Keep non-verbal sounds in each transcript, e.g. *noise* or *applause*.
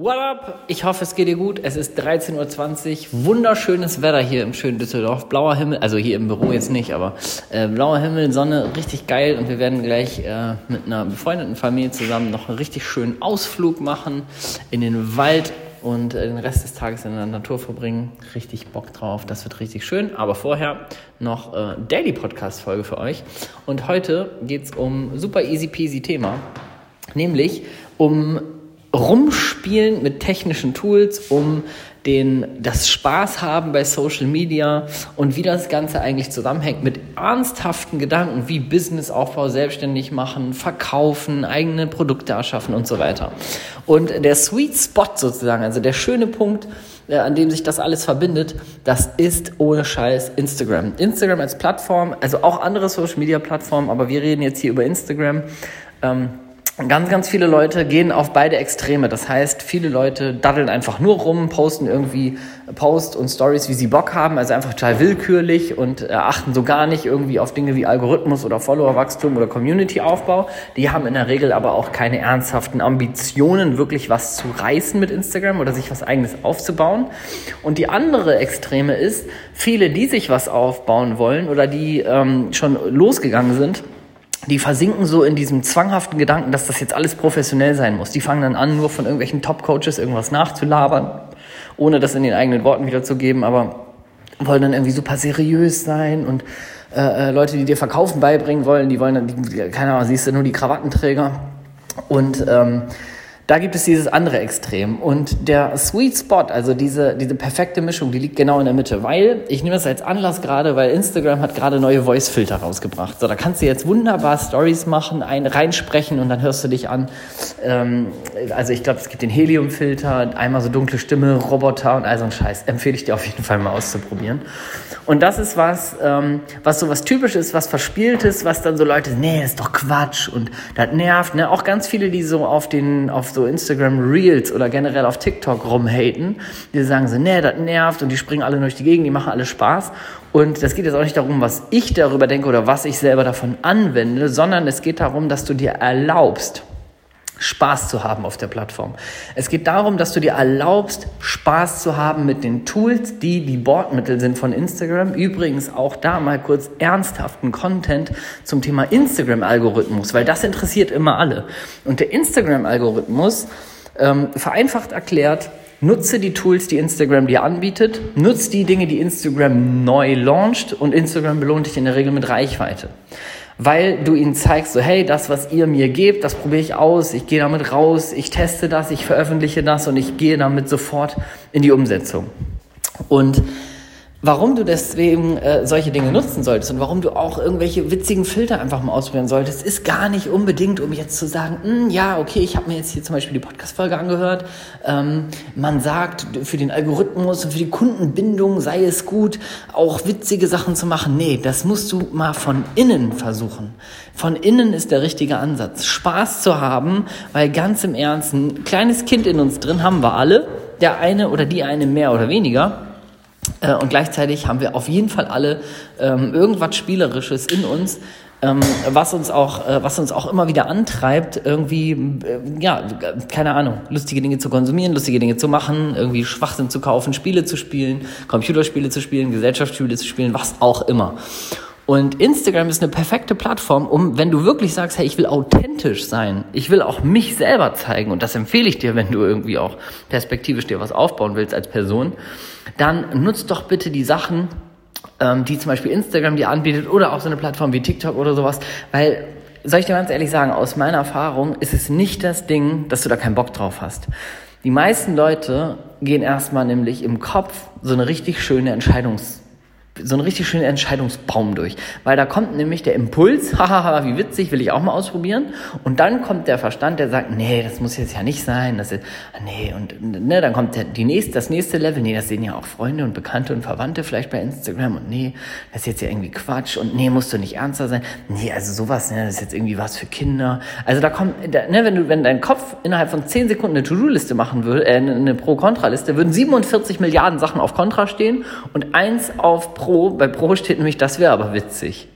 What up? Ich hoffe, es geht dir gut. Es ist 13.20 Uhr. Wunderschönes Wetter hier im schönen Düsseldorf. Blauer Himmel, also hier im Büro jetzt nicht, aber äh, blauer Himmel, Sonne, richtig geil. Und wir werden gleich äh, mit einer befreundeten Familie zusammen noch einen richtig schönen Ausflug machen in den Wald und äh, den Rest des Tages in der Natur verbringen. Richtig Bock drauf. Das wird richtig schön. Aber vorher noch äh, Daily Podcast Folge für euch. Und heute geht es um super easy peasy Thema, nämlich um rumspielen mit technischen Tools, um den, das Spaß haben bei Social Media und wie das Ganze eigentlich zusammenhängt mit ernsthaften Gedanken wie Businessaufbau, selbstständig machen, verkaufen, eigene Produkte erschaffen und so weiter. Und der Sweet Spot sozusagen, also der schöne Punkt, äh, an dem sich das alles verbindet, das ist ohne Scheiß Instagram. Instagram als Plattform, also auch andere Social Media Plattformen, aber wir reden jetzt hier über Instagram. Ähm, ganz, ganz viele Leute gehen auf beide Extreme. Das heißt, viele Leute daddeln einfach nur rum, posten irgendwie Posts und Stories, wie sie Bock haben, also einfach total willkürlich und äh, achten so gar nicht irgendwie auf Dinge wie Algorithmus oder Followerwachstum oder Community-Aufbau. Die haben in der Regel aber auch keine ernsthaften Ambitionen, wirklich was zu reißen mit Instagram oder sich was eigenes aufzubauen. Und die andere Extreme ist, viele, die sich was aufbauen wollen oder die ähm, schon losgegangen sind, die versinken so in diesem zwanghaften Gedanken, dass das jetzt alles professionell sein muss. Die fangen dann an, nur von irgendwelchen Top-Coaches irgendwas nachzulabern, ohne das in den eigenen Worten wiederzugeben, aber wollen dann irgendwie super seriös sein und äh, äh Leute, die dir Verkaufen beibringen wollen, die wollen dann, die, keine Ahnung, siehst du nur die Krawattenträger und ähm, da gibt es dieses andere Extrem. Und der Sweet Spot, also diese, diese perfekte Mischung, die liegt genau in der Mitte. Weil, ich nehme das als Anlass gerade, weil Instagram hat gerade neue Voice-Filter rausgebracht. So, da kannst du jetzt wunderbar Stories machen, ein, reinsprechen und dann hörst du dich an. Ähm, also ich glaube, es gibt den Helium-Filter, einmal so dunkle Stimme, Roboter und all so ein Scheiß. Empfehle ich dir auf jeden Fall mal auszuprobieren. Und das ist was, ähm, was so was typisches, was verspieltes, was dann so Leute, nee, ist doch Quatsch und das nervt. Ne? Auch ganz viele, die so auf den, auf so Instagram Reels oder generell auf TikTok rumhaten, die sagen so, nee, das nervt und die springen alle durch die Gegend, die machen alle Spaß. Und das geht jetzt auch nicht darum, was ich darüber denke oder was ich selber davon anwende, sondern es geht darum, dass du dir erlaubst, Spaß zu haben auf der Plattform. Es geht darum, dass du dir erlaubst, Spaß zu haben mit den Tools, die die Bordmittel sind von Instagram. Übrigens auch da mal kurz ernsthaften Content zum Thema Instagram-Algorithmus, weil das interessiert immer alle. Und der Instagram-Algorithmus, ähm, vereinfacht erklärt, Nutze die Tools, die Instagram dir anbietet. Nutze die Dinge, die Instagram neu launcht und Instagram belohnt dich in der Regel mit Reichweite weil du ihnen zeigst, so hey, das, was ihr mir gebt, das probiere ich aus, ich gehe damit raus, ich teste das, ich veröffentliche das und ich gehe damit sofort in die Umsetzung. Und warum du deswegen äh, solche Dinge nutzen solltest und warum du auch irgendwelche witzigen Filter einfach mal ausprobieren solltest, ist gar nicht unbedingt, um jetzt zu sagen, hm, ja, okay, ich habe mir jetzt hier zum Beispiel die Podcast-Folge angehört. Ähm, man sagt, für den Algorithmus und für die Kundenbindung sei es gut, auch witzige Sachen zu machen. Nee, das musst du mal von innen versuchen. Von innen ist der richtige Ansatz. Spaß zu haben, weil ganz im Ernst, ein kleines Kind in uns drin haben wir alle. Der eine oder die eine mehr oder weniger. Äh, und gleichzeitig haben wir auf jeden Fall alle ähm, irgendwas Spielerisches in uns, ähm, was uns auch, äh, was uns auch immer wieder antreibt, irgendwie, äh, ja, keine Ahnung, lustige Dinge zu konsumieren, lustige Dinge zu machen, irgendwie Schwachsinn zu kaufen, Spiele zu spielen, Computerspiele zu spielen, Gesellschaftsspiele zu spielen, was auch immer. Und Instagram ist eine perfekte Plattform, um, wenn du wirklich sagst, hey, ich will authentisch sein, ich will auch mich selber zeigen, und das empfehle ich dir, *laughs* wenn du irgendwie auch perspektivisch dir was aufbauen willst als Person, dann nutzt doch bitte die Sachen, ähm, die zum Beispiel Instagram dir anbietet oder auch so eine Plattform wie TikTok oder sowas, weil soll ich dir ganz ehrlich sagen, aus meiner Erfahrung ist es nicht das Ding, dass du da keinen Bock drauf hast. Die meisten Leute gehen erstmal nämlich im Kopf so eine richtig schöne Entscheidungs so einen richtig schönen Entscheidungsbaum durch. Weil da kommt nämlich der Impuls, *laughs* hahaha, wie witzig, will ich auch mal ausprobieren. Und dann kommt der Verstand, der sagt, nee, das muss jetzt ja nicht sein. Das ist, nee, und ne, dann kommt der, die nächste, das nächste Level, nee, das sehen ja auch Freunde und Bekannte und Verwandte vielleicht bei Instagram. Und nee, das ist jetzt ja irgendwie Quatsch. Und nee, musst du nicht ernster sein. Nee, also sowas, ne, das ist jetzt irgendwie was für Kinder. Also da kommt, ne, wenn du, wenn dein Kopf innerhalb von 10 Sekunden eine To-Do-Liste machen würde, äh, eine Pro-Kontra-Liste, würden 47 Milliarden Sachen auf Kontra stehen und eins auf Pro Pro. Bei Pro steht nämlich, das wäre aber witzig.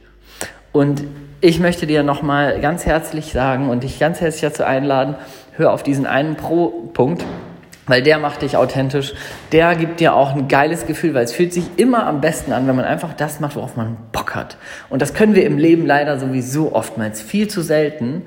Und ich möchte dir nochmal ganz herzlich sagen und dich ganz herzlich dazu einladen, hör auf diesen einen Pro-Punkt. weil der macht dich authentisch, der gibt dir auch ein geiles Gefühl, weil es fühlt sich immer am besten an, wenn man einfach das macht, worauf man Bock hat. Und das können wir im Leben leider sowieso oftmals viel zu selten.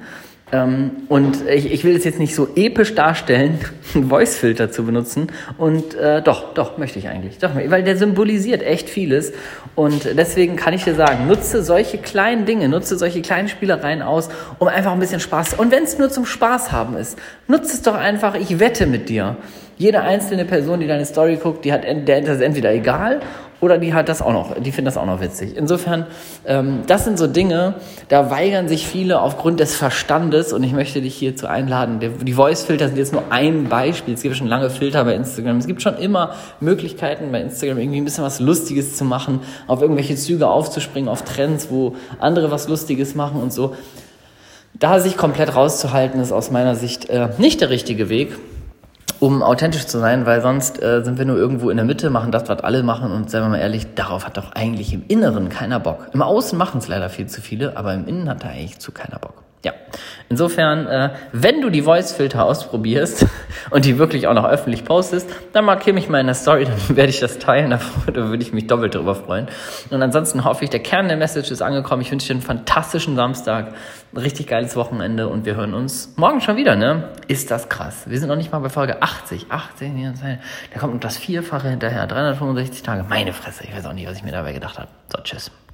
Ähm, und ich, ich will es jetzt nicht so episch darstellen, *laughs* einen Voice-Filter zu benutzen. Und äh, doch, doch, möchte ich eigentlich. Doch, weil der symbolisiert echt vieles. Und deswegen kann ich dir sagen, nutze solche kleinen Dinge, nutze solche kleinen Spielereien aus, um einfach ein bisschen Spaß. Und wenn es nur zum Spaß haben ist, nutze es doch einfach, ich wette mit dir. Jede einzelne Person, die deine Story guckt, die hat, der ist entweder egal oder die hat das auch noch, die finden das auch noch witzig. Insofern, ähm, das sind so Dinge, da weigern sich viele aufgrund des Verstandes und ich möchte dich hierzu einladen. Die Voice-Filter sind jetzt nur ein Beispiel. Es gibt schon lange Filter bei Instagram. Es gibt schon immer Möglichkeiten bei Instagram irgendwie ein bisschen was Lustiges zu machen, auf irgendwelche Züge aufzuspringen, auf Trends, wo andere was Lustiges machen und so. Da sich komplett rauszuhalten, ist aus meiner Sicht äh, nicht der richtige Weg um authentisch zu sein, weil sonst äh, sind wir nur irgendwo in der Mitte, machen das, was alle machen und seien wir mal ehrlich, darauf hat doch eigentlich im Inneren keiner Bock. Im Außen machen es leider viel zu viele, aber im Innen hat da eigentlich zu keiner Bock. Ja, insofern, äh, wenn du die Voice-Filter ausprobierst *laughs* und die wirklich auch noch öffentlich postest, dann markiere mich mal in der Story, *laughs* dann werde ich das teilen, da, *laughs* würde ich mich doppelt darüber freuen. Und ansonsten hoffe ich, der Kern der Message ist angekommen. Ich wünsche dir einen fantastischen Samstag, ein richtig geiles Wochenende und wir hören uns morgen schon wieder, ne? Ist das krass. Wir sind noch nicht mal bei Folge 80, 80, da kommt noch das Vierfache hinterher, 365 Tage. Meine Fresse, ich weiß auch nicht, was ich mir dabei gedacht habe. So, tschüss.